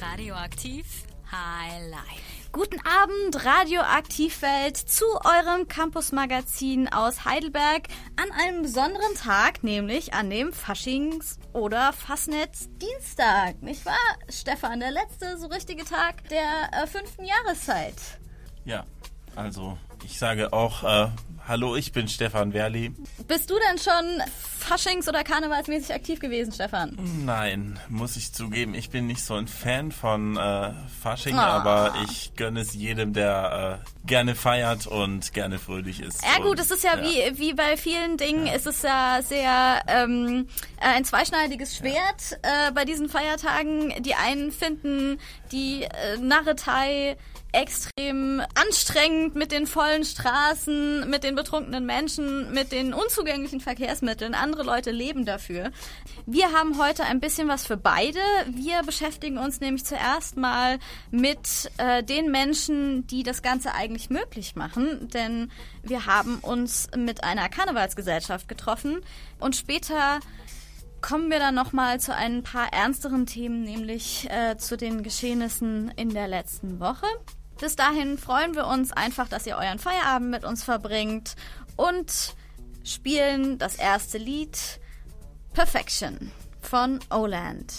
Radioaktiv High Life. Guten Abend, Radioaktivwelt, zu eurem Campus-Magazin aus Heidelberg an einem besonderen Tag, nämlich an dem Faschings- oder Fastnetz-Dienstag. Nicht wahr, Stefan? Der letzte so richtige Tag der äh, fünften Jahreszeit. Ja, also ich sage auch äh, Hallo, ich bin Stefan Werli. Bist du denn schon Faschings- oder Karnevalsmäßig aktiv gewesen, Stefan? Nein, muss ich zugeben, ich bin nicht so ein Fan von äh, Fasching, Oh. aber ich gönne es jedem, der äh, gerne feiert und gerne fröhlich ist. Ja gut, es ist ja, Wie, wie bei vielen Dingen, es ist ja sehr ähm, äh, ein zweischneidiges Schwert äh, bei diesen Feiertagen. Die einen finden die äh, Narretei extrem anstrengend mit den vollen Straßen, mit den betrunkenen Menschen, mit den unzugänglichen Verkehrsmitteln. Andere Leute leben dafür. Wir haben heute ein bisschen was für beide. Wir beschäftigen uns nämlich zuerst mal mit äh, den Menschen, die das Ganze eigentlich möglich machen. Denn wir haben uns mit einer Karnevalsgesellschaft getroffen und später kommen wir dann nochmal zu ein paar ernsteren Themen, nämlich äh, zu den Geschehnissen in der letzten Woche. Bis dahin freuen wir uns einfach, dass ihr euren Feierabend mit uns verbringt und spielen das erste Lied Perfection von Oland.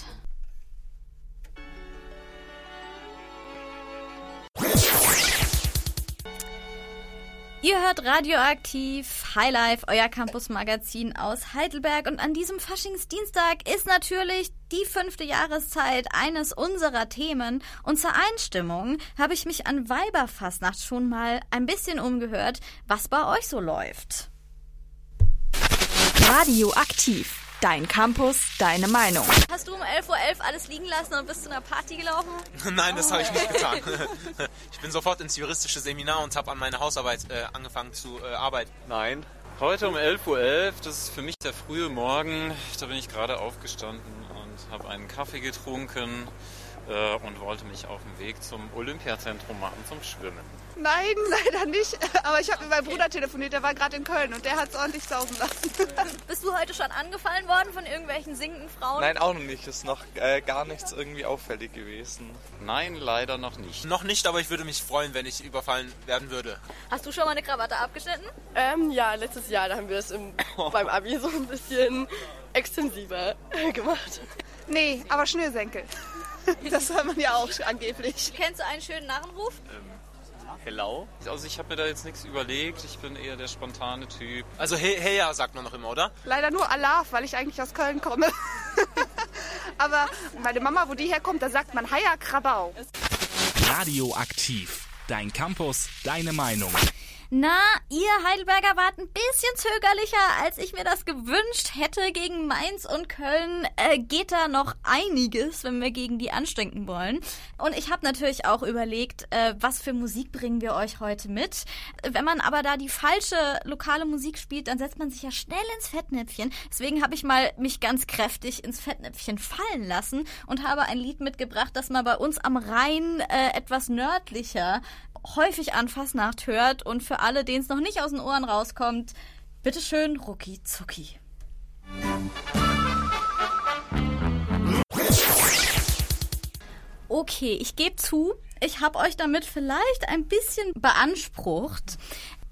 Ihr hört Radioaktiv Highlife, euer Campus-Magazin aus Heidelberg. Und an diesem Faschingsdienstag ist natürlich die fünfte Jahreszeit eines unserer Themen. Und zur Einstimmung habe ich mich an Weiberfastnacht schon mal ein bisschen umgehört, was bei euch so läuft. Radioaktiv. Dein Campus, deine Meinung. Hast du um 11.11 Uhr alles liegen lassen und bist zu einer Party gelaufen? Nein, das habe ich nicht getan. Ich bin sofort ins juristische Seminar und habe an meiner Hausarbeit äh, angefangen zu äh, arbeiten. Nein. Heute um 11.11 Uhr, das ist für mich der frühe Morgen. Da bin ich gerade aufgestanden und habe einen Kaffee getrunken äh, und wollte mich auf den Weg zum Olympiazentrum machen, zum Schwimmen. Nein, leider nicht. Aber ich habe mit meinem Bruder telefoniert, der war gerade in Köln und der hat es ordentlich sausen lassen. Bist du heute schon angefallen worden von irgendwelchen singenden Frauen? Nein, auch noch nicht. Ist noch äh, gar nichts irgendwie auffällig gewesen. Nein, leider noch nicht. Noch nicht, aber ich würde mich freuen, wenn ich überfallen werden würde. Hast du schon mal eine Krawatte abgeschnitten? Ähm, ja, letztes Jahr, da haben wir es im, beim Abi so ein bisschen extensiver gemacht. Nee, aber Schnürsenkel. Das soll man ja auch angeblich. Kennst du einen schönen Narrenruf? Hello? Also ich habe mir da jetzt nichts überlegt. Ich bin eher der spontane Typ. Also hey, hey ja, sagt man noch immer, oder? Leider nur Alaf, weil ich eigentlich aus Köln komme. Aber meine Mama, wo die herkommt, da sagt man Haya Krabau. Radioaktiv. Dein Campus, deine Meinung. Na, ihr Heidelberger wart ein bisschen zögerlicher, als ich mir das gewünscht hätte. Gegen Mainz und Köln äh, geht da noch einiges, wenn wir gegen die anstrengen wollen. Und ich habe natürlich auch überlegt, äh, was für Musik bringen wir euch heute mit. Wenn man aber da die falsche lokale Musik spielt, dann setzt man sich ja schnell ins Fettnäpfchen. Deswegen habe ich mal mich ganz kräftig ins Fettnäpfchen fallen lassen und habe ein Lied mitgebracht, das mal bei uns am Rhein äh, etwas nördlicher häufig an Fasnacht hört und für alle, denen es noch nicht aus den Ohren rauskommt, bitteschön Rucki Zucki. Okay, ich gebe zu, ich habe euch damit vielleicht ein bisschen beansprucht.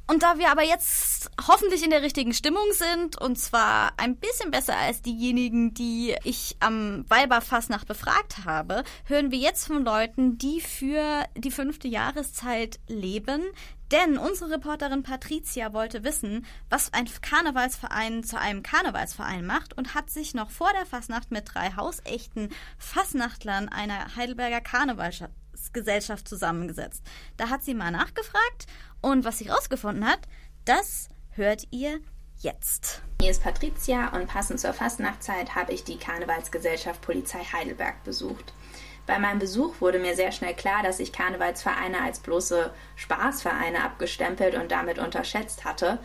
Und da wir aber jetzt hoffentlich in der richtigen Stimmung sind, und zwar ein bisschen besser als diejenigen, die ich am Weiberfastnacht befragt habe, hören wir jetzt von Leuten, die für die fünfte Jahreszeit leben. Denn unsere Reporterin Patricia wollte wissen, was ein Karnevalsverein zu einem Karnevalsverein macht und hat sich noch vor der Fastnacht mit drei hausechten Fastnachtlern einer Heidelberger Karnevalsgesellschaft zusammengesetzt. Da hat sie mal nachgefragt und was sie rausgefunden hat, das hört ihr jetzt. Hier ist Patricia und passend zur Fastnachtzeit habe ich die Karnevalsgesellschaft Polizei Heidelberg besucht. Bei meinem Besuch wurde mir sehr schnell klar, dass ich Karnevalsvereine als bloße Spaßvereine abgestempelt und damit unterschätzt hatte.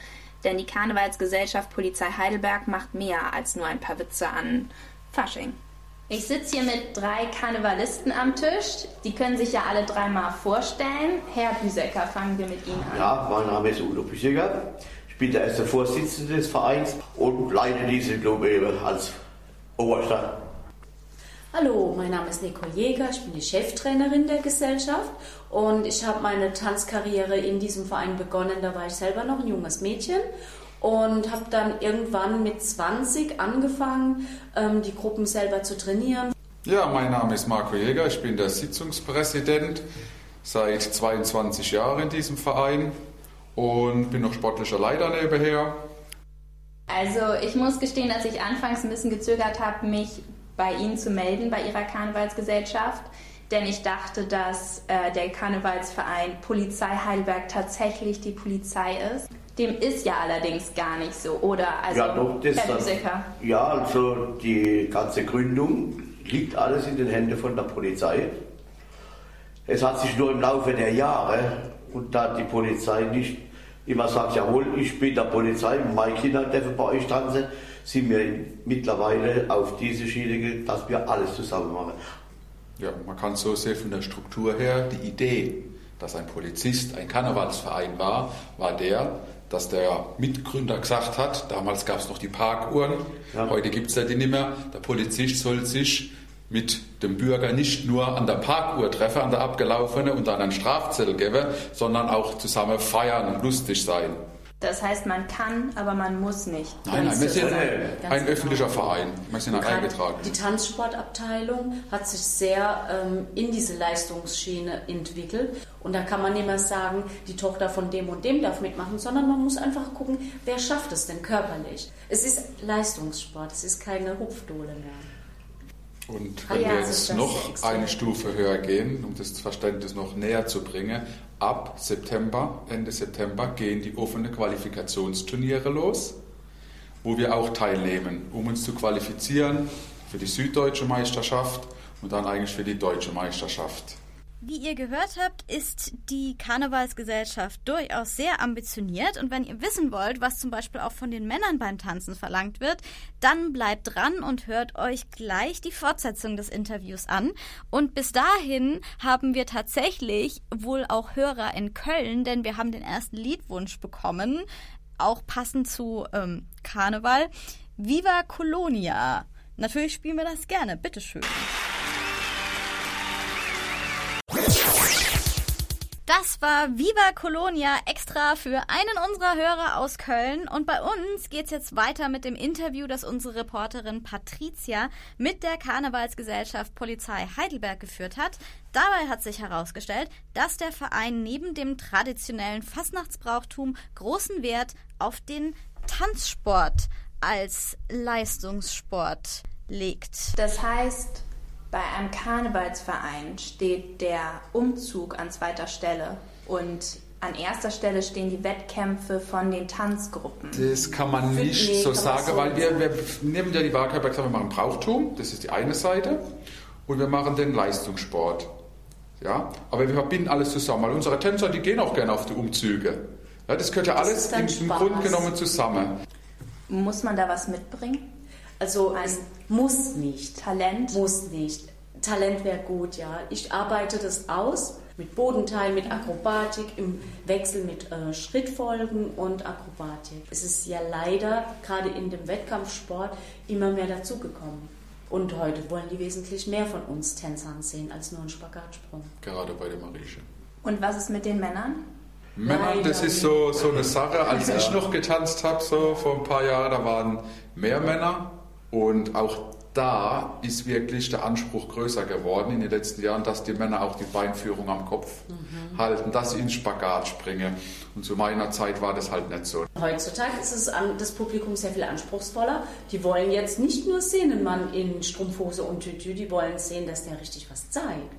Denn die Karnevalsgesellschaft Polizei Heidelberg macht mehr als nur ein paar Witze an Fasching. Ich sitze hier mit drei Karnevalisten am Tisch. Die können sich ja alle dreimal vorstellen. Herr Büsecker, fangen wir mit Ihnen an. Ja, mein Name ist Udo Bücheger. Ich bin der erste Vorsitzende des Vereins und leite diese Club eben als Oberster. Hallo, mein Name ist Nicole Jäger, ich bin die Cheftrainerin der Gesellschaft und ich habe meine Tanzkarriere in diesem Verein begonnen. Da war ich selber noch ein junges Mädchen und habe dann irgendwann mit 20 angefangen, ähm, die Gruppen selber zu trainieren. Ja, mein Name ist Marco Jäger, ich bin der Sitzungspräsident seit 22 Jahren in diesem Verein und bin noch sportlicher Leiter nebenher. Also ich muss gestehen, dass ich anfangs ein bisschen gezögert habe, mich bei Ihnen zu melden, bei Ihrer Karnevalsgesellschaft. Denn ich dachte, dass äh, der Karnevalsverein Polizei Heidelberg tatsächlich die Polizei ist. Dem ist ja allerdings gar nicht so, oder? Also, ja, doch, das Herr. Ja, also die ganze Gründung liegt alles in den Händen von der Polizei. Es hat sich nur im Laufe der Jahre, und da die Polizei nicht immer sagt, jawohl, ich bin der Polizei, meine Kinder dürfen bei euch tanzen, sind wir mittlerweile auf diese Schiene, gegangen, dass wir alles zusammen machen. Ja, man kann so sehen von der Struktur her, die Idee, dass ein Polizist ein Karnevalsverein war, war der, dass der Mitgründer gesagt hat, damals gab es noch die Parkuhren, Ja. heute gibt es ja die nicht mehr, der Polizist soll sich mit dem Bürger nicht nur an der Parkuhr treffen, an der abgelaufenen und dann einen Strafzettel geben, sondern auch zusammen feiern und lustig sein. Das heißt, man kann, aber man muss nicht. Nein, nein, wir sind ein genau. öffentlicher Verein. Wir sind ein Gerade eingetragener. Die Tanzsportabteilung hat sich sehr ähm, in diese Leistungsschiene entwickelt. Und da kann man nicht mehr sagen, die Tochter von dem und dem darf mitmachen, sondern man muss einfach gucken, wer schafft es denn körperlich. Es ist Leistungssport, es ist keine Hupfdohle mehr. Und Ah wenn ja, wir jetzt noch eine Stufe höher gehen, um das Verständnis noch näher zu bringen, ab September, Ende September gehen die offenen Qualifikationsturniere los, wo wir auch teilnehmen, um uns zu qualifizieren für die süddeutsche Meisterschaft und dann eigentlich für die deutsche Meisterschaft. Wie ihr gehört habt, ist die Karnevalsgesellschaft durchaus sehr ambitioniert und wenn ihr wissen wollt, was zum Beispiel auch von den Männern beim Tanzen verlangt wird, dann bleibt dran und hört euch gleich die Fortsetzung des Interviews an. Und bis dahin haben wir tatsächlich wohl auch Hörer in Köln, denn wir haben den ersten Liedwunsch bekommen, auch passend zu ähm, Karneval. Viva Colonia. Natürlich spielen wir das gerne, bitteschön. Das war Viva Colonia extra für einen unserer Hörer aus Köln. Und bei uns geht's jetzt weiter mit dem Interview, das unsere Reporterin Patricia mit der Karnevalsgesellschaft Polizei Heidelberg geführt hat. Dabei hat sich herausgestellt, dass der Verein neben dem traditionellen Fastnachtsbrauchtum großen Wert auf den Tanzsport als Leistungssport legt. Das heißt, bei einem Karnevalsverein steht der Umzug an zweiter Stelle und an erster Stelle stehen die Wettkämpfe von den Tanzgruppen. Das kann man nicht nee, so sagen, so weil wir, wir nehmen ja die Wahlkörper wir machen Brauchtum, das ist die eine Seite, und wir machen den Leistungssport. Ja, aber wir verbinden alles zusammen, weil unsere Tänzer, die gehen auch gerne auf die Umzüge. Ja, das gehört ja alles im, im. Grunde genommen zusammen. Muss man da was mitbringen? Also es muss nicht. Talent? Muss nicht. Talent wäre gut, ja. Ich arbeite das aus mit Bodenteil, mit Akrobatik, im Wechsel mit äh, Schrittfolgen und Akrobatik. Es ist ja leider gerade in dem Wettkampfsport immer mehr dazugekommen. Und heute wollen die wesentlich mehr von uns Tänzern sehen als nur einen Spagatsprung. Gerade bei der Marieche. Und was ist mit den Männern? Männern, das ist so, so eine Sache. Als ich noch getanzt habe, so vor ein paar Jahren, da waren mehr Männer. Und auch da ist wirklich der Anspruch größer geworden in den letzten Jahren, dass die Männer auch die Beinführung am Kopf halten, dass sie ins Spagat springen. Und zu meiner Zeit war das halt nicht so. Heutzutage ist es an, das Publikum sehr viel anspruchsvoller. Die wollen jetzt nicht nur sehen, einen Mann in Strumpfhose und Tütü, die wollen sehen, dass der richtig was zeigt.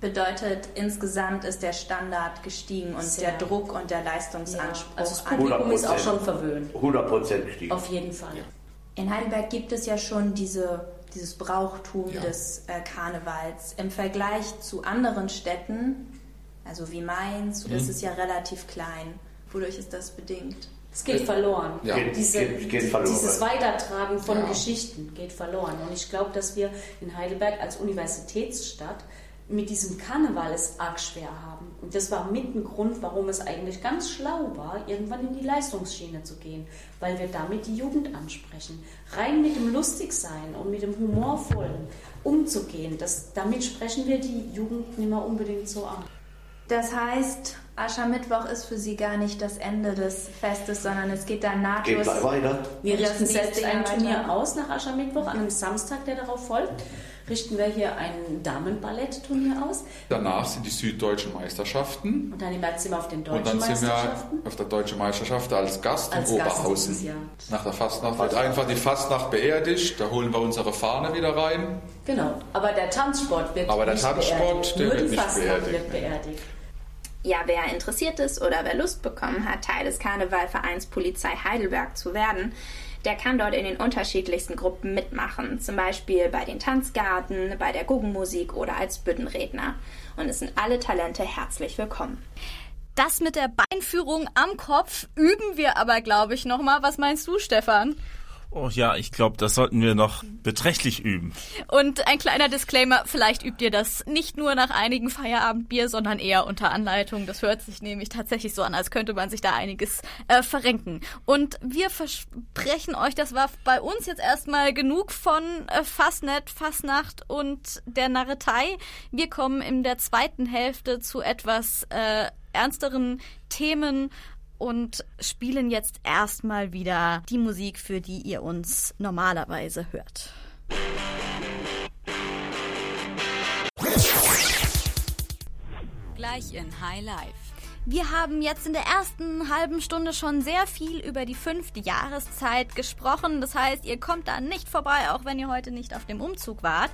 Bedeutet, insgesamt ist der Standard gestiegen und Sehr. der Druck und der Leistungsanspruch. Also das Publikum ist auch schon verwöhnt. 100 Prozent gestiegen. Auf jeden Fall. In Heidelberg gibt es ja schon diese, dieses Brauchtum Ja. des äh, Karnevals. Im Vergleich zu anderen Städten, also wie Mainz, Mhm. ist es ja relativ klein. Wodurch ist das bedingt? Es geht verloren. Ja. Diese, geht- geht verloren. Dieses Weitertragen von Ja. Geschichten geht verloren. Und ich glaube, dass wir in Heidelberg als Universitätsstadt mit diesem Karneval es arg schwer haben. Und das war mit ein Grund, warum es eigentlich ganz schlau war, irgendwann in die Leistungsschiene zu gehen, weil wir damit die Jugend ansprechen. Rein mit dem Lustigsein und mit dem Humorvollen umzugehen, das, damit sprechen wir die Jugend nicht mehr unbedingt so an. Das heißt, Aschermittwoch ist für Sie gar nicht das Ende des Festes, sondern es geht dann nahtlos. Geht weiter. Wir richten selbst ein Turnier aus nach Aschermittwoch, an einem Samstag, der darauf folgt. Richten wir hier ein Damenballettturnier aus. Danach sind die süddeutschen Meisterschaften. Und dann im März sind wir auf den Und deutschen dann sind wir Meisterschaften. auf der deutschen Meisterschaft als Gast Als in Gast Oberhausen. dieses Jahr. Nach der Fastnacht wird einfach die Fastnacht beerdigt. Da holen wir unsere Fahne wieder rein. Genau, aber der Tanzsport wird Aber der nicht Tanzsport, beerdigt. der Nur wird die nicht Fastnacht beerdigt, wird nee. beerdigt. Ja, wer interessiert ist oder wer Lust bekommen hat, Teil des Karnevalvereins Polizei Heidelberg zu werden, der kann dort in den unterschiedlichsten Gruppen mitmachen. Zum Beispiel bei den Tanzgarten, bei der Guggenmusik oder als Büttenredner. Und es sind alle Talente herzlich willkommen. Das mit der Beinführung am Kopf üben wir aber, glaube ich, nochmal. Was meinst du, Stefan? Oh ja, ich glaube, das sollten wir noch beträchtlich üben. Und ein kleiner Disclaimer, vielleicht übt ihr das nicht nur nach einigen Feierabendbier, sondern eher unter Anleitung. Das hört sich nämlich tatsächlich so an, als könnte man sich da einiges äh, verrenken. Und wir versprechen euch, das war bei uns jetzt erstmal genug von äh, Fastnet, Fastnacht und der Narretei. Wir kommen in der zweiten Hälfte zu etwas äh, ernsteren Themen und spielen jetzt erstmal wieder die Musik, für die ihr uns normalerweise hört. Gleich in High Life. Wir haben jetzt in der ersten halben Stunde schon sehr viel über die fünfte Jahreszeit gesprochen. Das heißt, ihr kommt da nicht vorbei, auch wenn ihr heute nicht auf dem Umzug wart.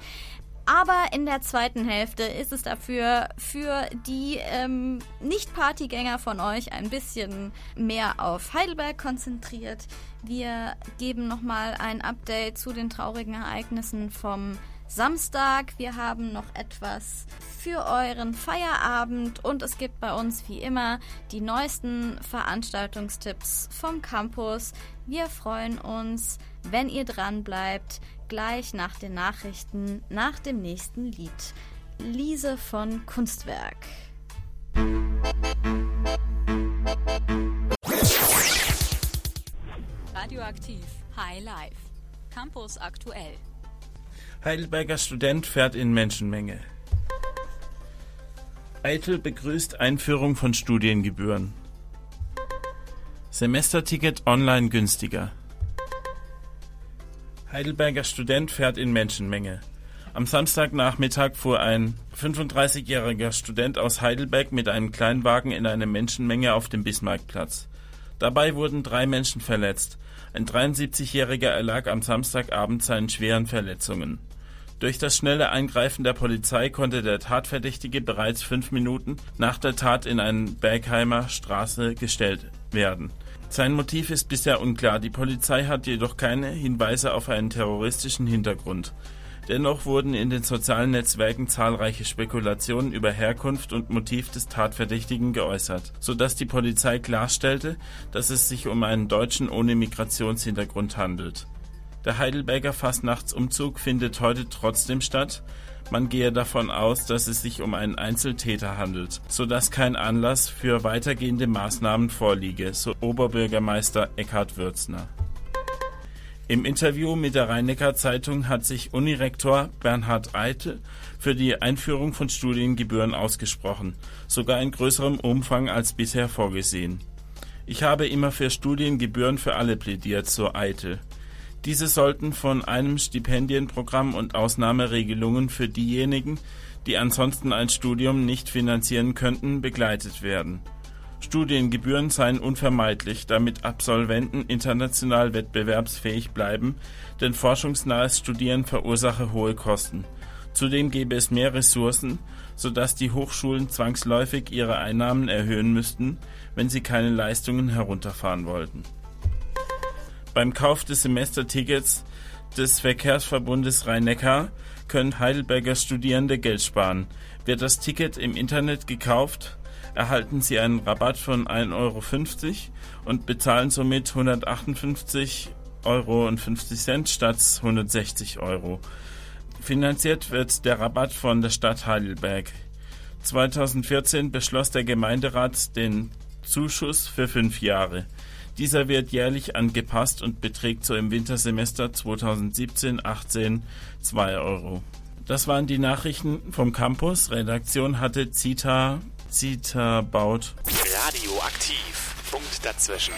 Aber in der zweiten Hälfte ist es dafür für die ähm, Nicht-Partygänger von euch ein bisschen mehr auf Heidelberg konzentriert. Wir geben nochmal ein Update zu den traurigen Ereignissen vom Samstag. Wir haben noch etwas für euren Feierabend und es gibt bei uns wie immer die neuesten Veranstaltungstipps vom Campus. Wir freuen uns, wenn ihr dran bleibt, gleich nach den Nachrichten, nach dem nächsten Lied. Liese von Kunstwerk. Radioaktiv High Life. Campus aktuell. Heidelberger Student fährt in Menschenmenge. Eitel begrüßt Einführung von Studiengebühren. Semesterticket online günstiger. Heidelberger Student fährt in Menschenmenge. Am Samstagnachmittag fuhr ein 35-jähriger Student aus Heidelberg mit einem Kleinwagen in eine Menschenmenge auf dem Bismarckplatz. Dabei wurden drei Menschen verletzt. Ein 73-jähriger erlag am Samstagabend seinen schweren Verletzungen. Durch das schnelle Eingreifen der Polizei konnte der Tatverdächtige bereits fünf Minuten nach der Tat in eine Bergheimer Straße gestellt werden. Sein Motiv ist bisher unklar. Die Polizei hat jedoch keine Hinweise auf einen terroristischen Hintergrund. Dennoch wurden in den sozialen Netzwerken zahlreiche Spekulationen über Herkunft und Motiv des Tatverdächtigen geäußert, sodass die Polizei klarstellte, dass es sich um einen Deutschen ohne Migrationshintergrund handelt. Der Heidelberger Fastnachtsumzug findet heute trotzdem statt. Man gehe davon aus, dass es sich um einen Einzeltäter handelt, sodass kein Anlass für weitergehende Maßnahmen vorliege, so Oberbürgermeister Eckhard Würzner. Im Interview mit der Rhein-Neckar Zeitung hat sich Unirektor Bernhard Eitel für die Einführung von Studiengebühren ausgesprochen, sogar in größerem Umfang als bisher vorgesehen. Ich habe immer für Studiengebühren für alle plädiert, so Eitel. Diese sollten von einem Stipendienprogramm und Ausnahmeregelungen für diejenigen, die ansonsten ein Studium nicht finanzieren könnten, begleitet werden. Studiengebühren seien unvermeidlich, damit Absolventen international wettbewerbsfähig bleiben, denn forschungsnahes Studieren verursache hohe Kosten. Zudem gäbe es mehr Ressourcen, sodass die Hochschulen zwangsläufig ihre Einnahmen erhöhen müssten, wenn sie keine Leistungen herunterfahren wollten. Beim Kauf des Semestertickets des Verkehrsverbundes Rhein-Neckar können Heidelberger Studierende Geld sparen. Wird das Ticket im Internet gekauft, erhalten sie einen Rabatt von 1,50 Euro und bezahlen somit 158,50 Euro statt 160 Euro. Finanziert wird der Rabatt von der Stadt Heidelberg. 2014 beschloss der Gemeinderat den Zuschuss für fünf Jahre. Dieser wird jährlich angepasst und beträgt so im Wintersemester 2017-18 2 Euro. Das waren die Nachrichten vom Campus. Redaktion hatte Zita, Zita Baut. Radioaktiv. Punkt dazwischen.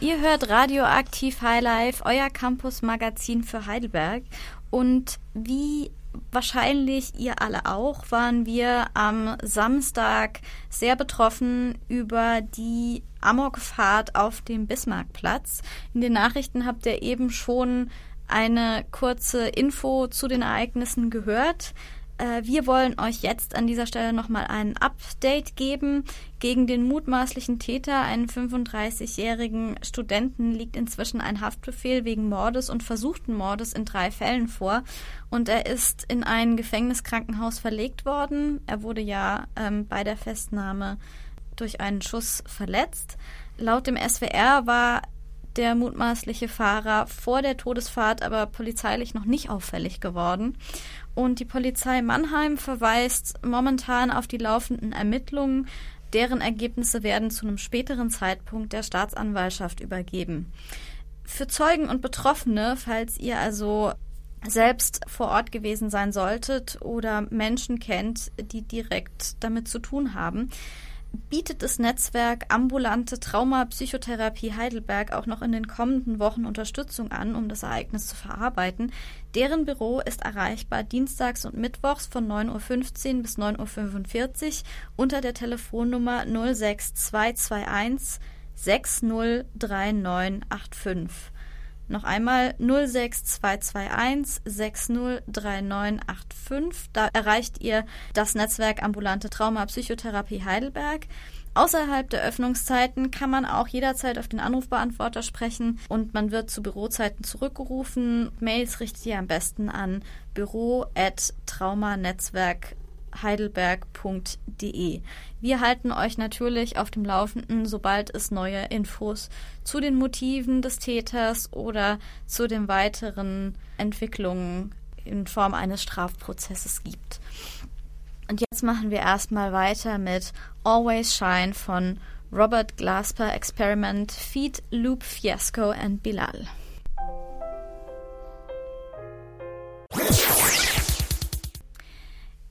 Ihr hört Radioaktiv Highlife, euer Campus-Magazin für Heidelberg. Und wie wahrscheinlich ihr alle auch, waren wir am Samstag sehr betroffen über die Amokfahrt auf dem Bismarckplatz. In den Nachrichten habt ihr eben schon eine kurze Info zu den Ereignissen gehört. Äh, wir wollen euch jetzt an dieser Stelle nochmal ein Update geben. Gegen den mutmaßlichen Täter, einen 35-jährigen Studenten, liegt inzwischen ein Haftbefehl wegen Mordes und versuchten Mordes in drei Fällen vor. Und er ist in ein Gefängniskrankenhaus verlegt worden. Er wurde ja ähm, bei der Festnahme durch einen Schuss verletzt. Laut dem SWR war der mutmaßliche Fahrer vor der Todesfahrt aber polizeilich noch nicht auffällig geworden. Und die Polizei Mannheim verweist momentan auf die laufenden Ermittlungen. Deren Ergebnisse werden zu einem späteren Zeitpunkt der Staatsanwaltschaft übergeben. Für Zeugen und Betroffene, falls ihr also selbst vor Ort gewesen sein solltet oder Menschen kennt, die direkt damit zu tun haben, bietet das Netzwerk Ambulante Traumapsychotherapie Heidelberg auch noch in den kommenden Wochen Unterstützung an, um das Ereignis zu verarbeiten. Deren Büro ist erreichbar dienstags und mittwochs von 9.15 Uhr bis 9.45 Uhr unter der Telefonnummer 06221 603985. Noch einmal 06221 603985. Da erreicht ihr das Netzwerk Ambulante Trauma Psychotherapie Heidelberg. Außerhalb der Öffnungszeiten kann man auch jederzeit auf den Anrufbeantworter sprechen und man wird zu Bürozeiten zurückgerufen. Mails richtet ihr am besten an büro@traumanetzwerk heidelberg.de. Wir halten euch natürlich auf dem Laufenden, sobald es neue Infos zu den Motiven des Täters oder zu den weiteren Entwicklungen in Form eines Strafprozesses gibt. Und jetzt machen wir erstmal weiter mit Always Shine von Robert Glasper Experiment Feed Loop Fiasco and Bilal.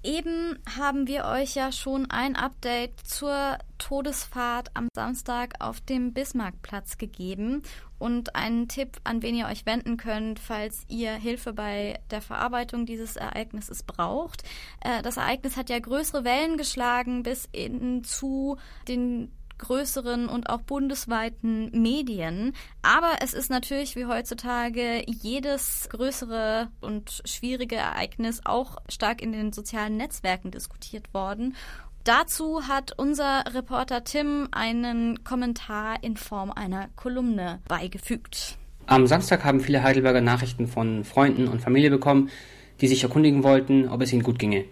Eben haben wir euch ja schon ein Update zur Todesfahrt am Samstag auf dem Bismarckplatz gegeben und einen Tipp, an wen ihr euch wenden könnt, falls ihr Hilfe bei der Verarbeitung dieses Ereignisses braucht. Äh, das Ereignis hat ja größere Wellen geschlagen bis hin zu den größeren und auch bundesweiten Medien. Aber es ist natürlich wie heutzutage jedes größere und schwierige Ereignis auch stark in den sozialen Netzwerken diskutiert worden. Dazu hat unser Reporter Tim einen Kommentar in Form einer Kolumne beigefügt. Am Samstag haben viele Heidelberger Nachrichten von Freunden und Familie bekommen, die sich erkundigen wollten, ob es ihnen gut ginge.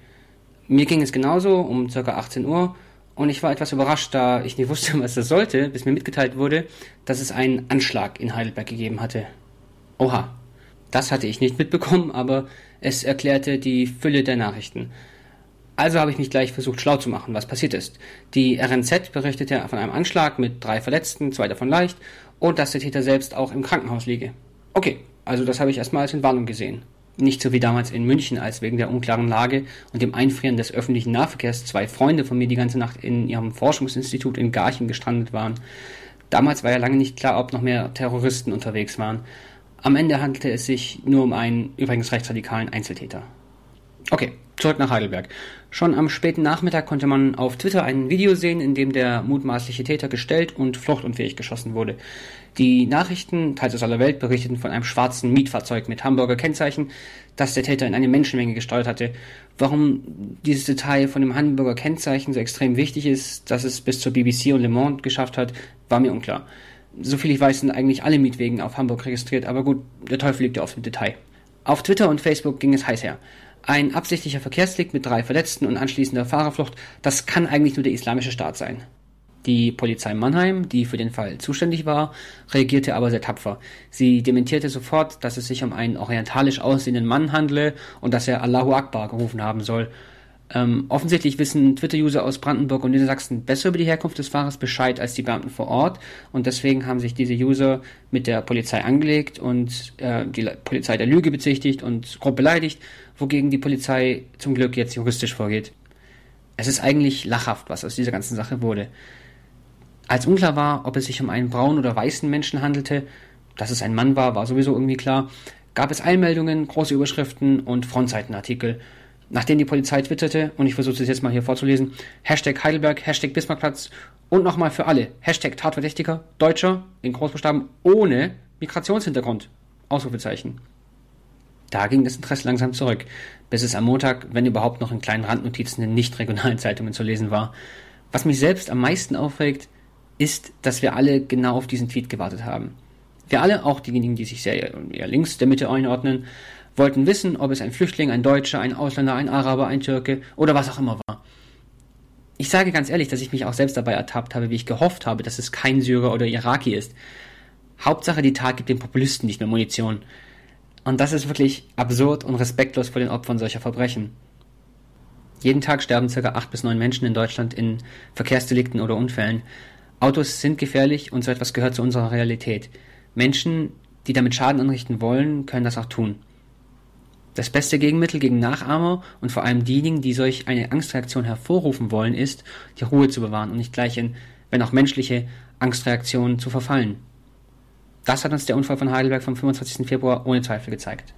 Mir ging es genauso um ca. 18 Uhr und ich war etwas überrascht, da ich nicht wusste, was das sollte, bis mir mitgeteilt wurde, dass es einen Anschlag in Heidelberg gegeben hatte. Oha, das hatte ich nicht mitbekommen, aber es erklärte die Fülle der Nachrichten. Also habe ich mich gleich versucht schlau zu machen, was passiert ist. Die RNZ berichtete von einem Anschlag mit drei Verletzten, zwei davon leicht, und dass der Täter selbst auch im Krankenhaus liege. Okay, also das habe ich erstmal als Entwarnung gesehen. Nicht so wie damals in München, als wegen der unklaren Lage und dem Einfrieren des öffentlichen Nahverkehrs zwei Freunde von mir die ganze Nacht in ihrem Forschungsinstitut in Garching gestrandet waren. Damals war ja lange nicht klar, ob noch mehr Terroristen unterwegs waren. Am Ende handelte es sich nur um einen übrigens rechtsradikalen Einzeltäter. Okay, zurück nach Heidelberg. Schon am späten Nachmittag konnte man auf Twitter ein Video sehen, in dem der mutmaßliche Täter gestellt und fluchtunfähig geschossen wurde. Die Nachrichten, teils aus aller Welt, berichteten von einem schwarzen Mietfahrzeug mit Hamburger Kennzeichen, das der Täter in eine Menschenmenge gesteuert hatte. Warum dieses Detail von dem Hamburger Kennzeichen so extrem wichtig ist, dass es bis zur BBC und Le Monde geschafft hat, war mir unklar. Soviel ich weiß, sind eigentlich alle Mietwegen auf Hamburg registriert, aber gut, der Teufel liegt ja auf dem Detail. Auf Twitter und Facebook ging es heiß her. Ein absichtlicher Verkehrsdelikt mit drei Verletzten und anschließender Fahrerflucht, das kann eigentlich nur der Islamische Staat sein. Die Polizei Mannheim, die für den Fall zuständig war, reagierte aber sehr tapfer. Sie dementierte sofort, dass es sich um einen orientalisch aussehenden Mann handle und dass er Allahu Akbar gerufen haben soll. Ähm, offensichtlich wissen Twitter-User aus Brandenburg und Niedersachsen besser über die Herkunft des Fahrers Bescheid als die Beamten vor Ort und deswegen haben sich diese User mit der Polizei angelegt und äh, die Polizei der Lüge bezichtigt und grob beleidigt, wogegen die Polizei zum Glück jetzt juristisch vorgeht. Es ist eigentlich lachhaft, was aus dieser ganzen Sache wurde. Als unklar war, ob es sich um einen braunen oder weißen Menschen handelte, dass es ein Mann war, war sowieso irgendwie klar, gab es Einmeldungen, große Überschriften und Frontseitenartikel. Nachdem die Polizei twitterte, und ich versuche es jetzt mal hier vorzulesen, Hashtag Heidelberg, Hashtag Bismarckplatz und nochmal für alle, Hashtag Tatverdächtiger, Deutscher, in Großbuchstaben, ohne Migrationshintergrund, Ausrufezeichen. Da ging das Interesse langsam zurück, bis es am Montag, wenn überhaupt noch in kleinen Randnotizen in nicht regionalen Zeitungen zu lesen war. Was mich selbst am meisten aufregt, ist, dass wir alle genau auf diesen Tweet gewartet haben. Wir alle, auch diejenigen, die sich sehr eher links der Mitte einordnen, wollten wissen, ob es ein Flüchtling, ein Deutscher, ein Ausländer, ein Araber, ein Türke oder was auch immer war. Ich sage ganz ehrlich, dass ich mich auch selbst dabei ertappt habe, wie ich gehofft habe, dass es kein Syrer oder Iraki ist. Hauptsache, die Tat gibt den Populisten nicht mehr Munition. Und das ist wirklich absurd und respektlos vor den Opfern solcher Verbrechen. Jeden Tag sterben ca. 8 bis 9 Menschen in Deutschland in Verkehrsdelikten oder Unfällen. Autos sind gefährlich und so etwas gehört zu unserer Realität. Menschen, die damit Schaden anrichten wollen, können das auch tun. Das beste Gegenmittel gegen Nachahmer und vor allem diejenigen, die solch eine Angstreaktion hervorrufen wollen, ist, die Ruhe zu bewahren und nicht gleich in, wenn auch menschliche, Angstreaktionen zu verfallen. Das hat uns der Unfall von Heidelberg vom 25. Februar ohne Zweifel gezeigt.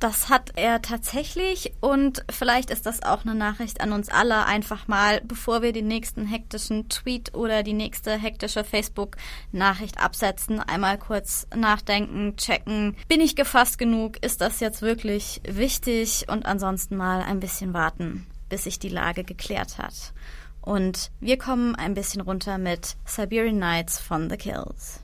Das hat er tatsächlich und vielleicht ist das auch eine Nachricht an uns alle, einfach mal, bevor wir den nächsten hektischen Tweet oder die nächste hektische Facebook-Nachricht absetzen, einmal kurz nachdenken, checken, bin ich gefasst genug, ist das jetzt wirklich wichtig und ansonsten mal ein bisschen warten, bis sich die Lage geklärt hat. Und wir kommen ein bisschen runter mit Siberian Nights von The Kills.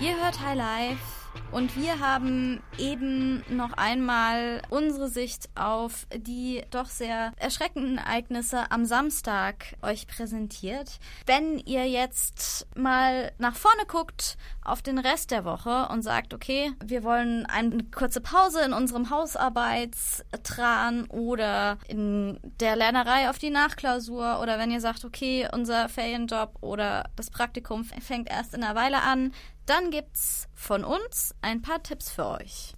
Ihr hört High Life und wir haben eben noch einmal unsere Sicht auf die doch sehr erschreckenden Ereignisse am Samstag euch präsentiert. Wenn ihr jetzt mal nach vorne guckt auf den Rest der Woche und sagt, okay, wir wollen eine kurze Pause in unserem Hausarbeitstran oder in der Lernerei auf die Nachklausur oder wenn ihr sagt, okay, unser Ferienjob oder das Praktikum fängt erst in einer Weile an, dann gibt's von uns ein paar Tipps für euch.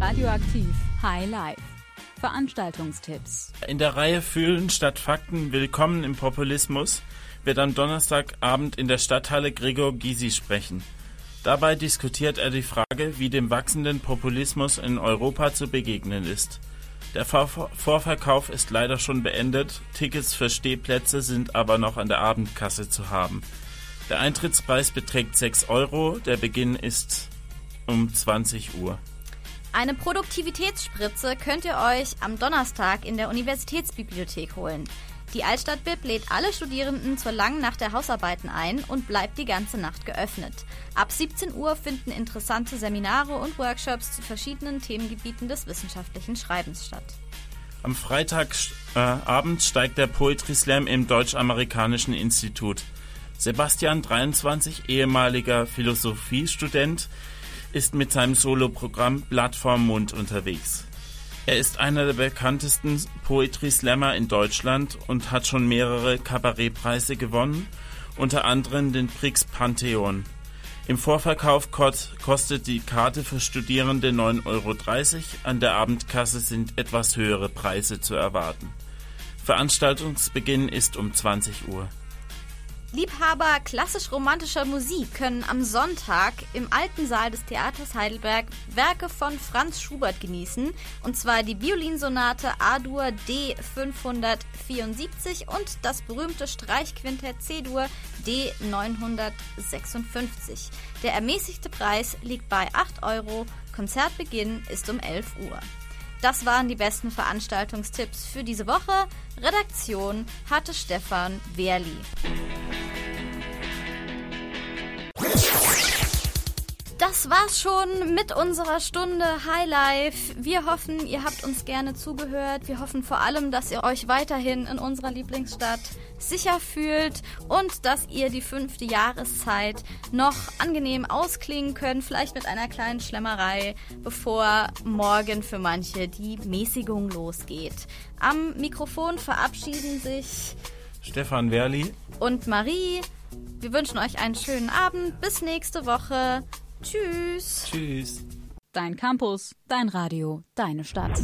Radioaktiv High Life. Veranstaltungstipps. In der Reihe Fühlen statt Fakten Willkommen im Populismus wird am Donnerstagabend in der Stadthalle Gregor Gysi sprechen. Dabei diskutiert er die Frage, wie dem wachsenden Populismus in Europa zu begegnen ist. Der Vorverkauf ist leider schon beendet, Tickets für Stehplätze sind aber noch an der Abendkasse zu haben. Der Eintrittspreis beträgt 6 Euro. Der Beginn ist um 20 Uhr. Eine Produktivitätsspritze könnt ihr euch am Donnerstag in der Universitätsbibliothek holen. Die Altstadtbib lädt alle Studierenden zur langen Nacht der Hausarbeiten ein und bleibt die ganze Nacht geöffnet. Ab 17 Uhr finden interessante Seminare und Workshops zu verschiedenen Themengebieten des wissenschaftlichen Schreibens statt. Am Freitagabend äh, steigt der Poetry Slam im Deutsch-Amerikanischen Institut. Sebastian, 23, ehemaliger Philosophiestudent, ist mit seinem Soloprogramm Blatt vorm Mund unterwegs. Er ist einer der bekanntesten Poetry Slammer in Deutschland und hat schon mehrere Kabarettpreise gewonnen, unter anderem den Prix Pantheon. Im Vorverkauf kostet die Karte für Studierende 9,30 Euro, an der Abendkasse sind etwas höhere Preise zu erwarten. Veranstaltungsbeginn ist um 20 Uhr. Liebhaber klassisch-romantischer Musik können am Sonntag im alten Saal des Theaters Heidelberg Werke von Franz Schubert genießen, und zwar die Violinsonate A-Dur D574 und das berühmte Streichquintett C-Dur D956. Der ermäßigte Preis liegt bei 8 Euro, Konzertbeginn ist um 11 Uhr. Das waren die besten Veranstaltungstipps für diese Woche. Redaktion hatte Stefan Wehrli. Das war's schon mit unserer Stunde Highlife. Wir hoffen, ihr habt uns gerne zugehört. Wir hoffen vor allem, dass ihr euch weiterhin in unserer Lieblingsstadt sicher fühlt und dass ihr die fünfte Jahreszeit noch angenehm ausklingen könnt, vielleicht mit einer kleinen Schlemmerei, bevor morgen für manche die Mäßigung losgeht. Am Mikrofon verabschieden sich Stefan Werli und Marie. Wir wünschen euch einen schönen Abend. Bis nächste Woche. Tschüss. Tschüss. Dein Campus, dein Radio, deine Stadt.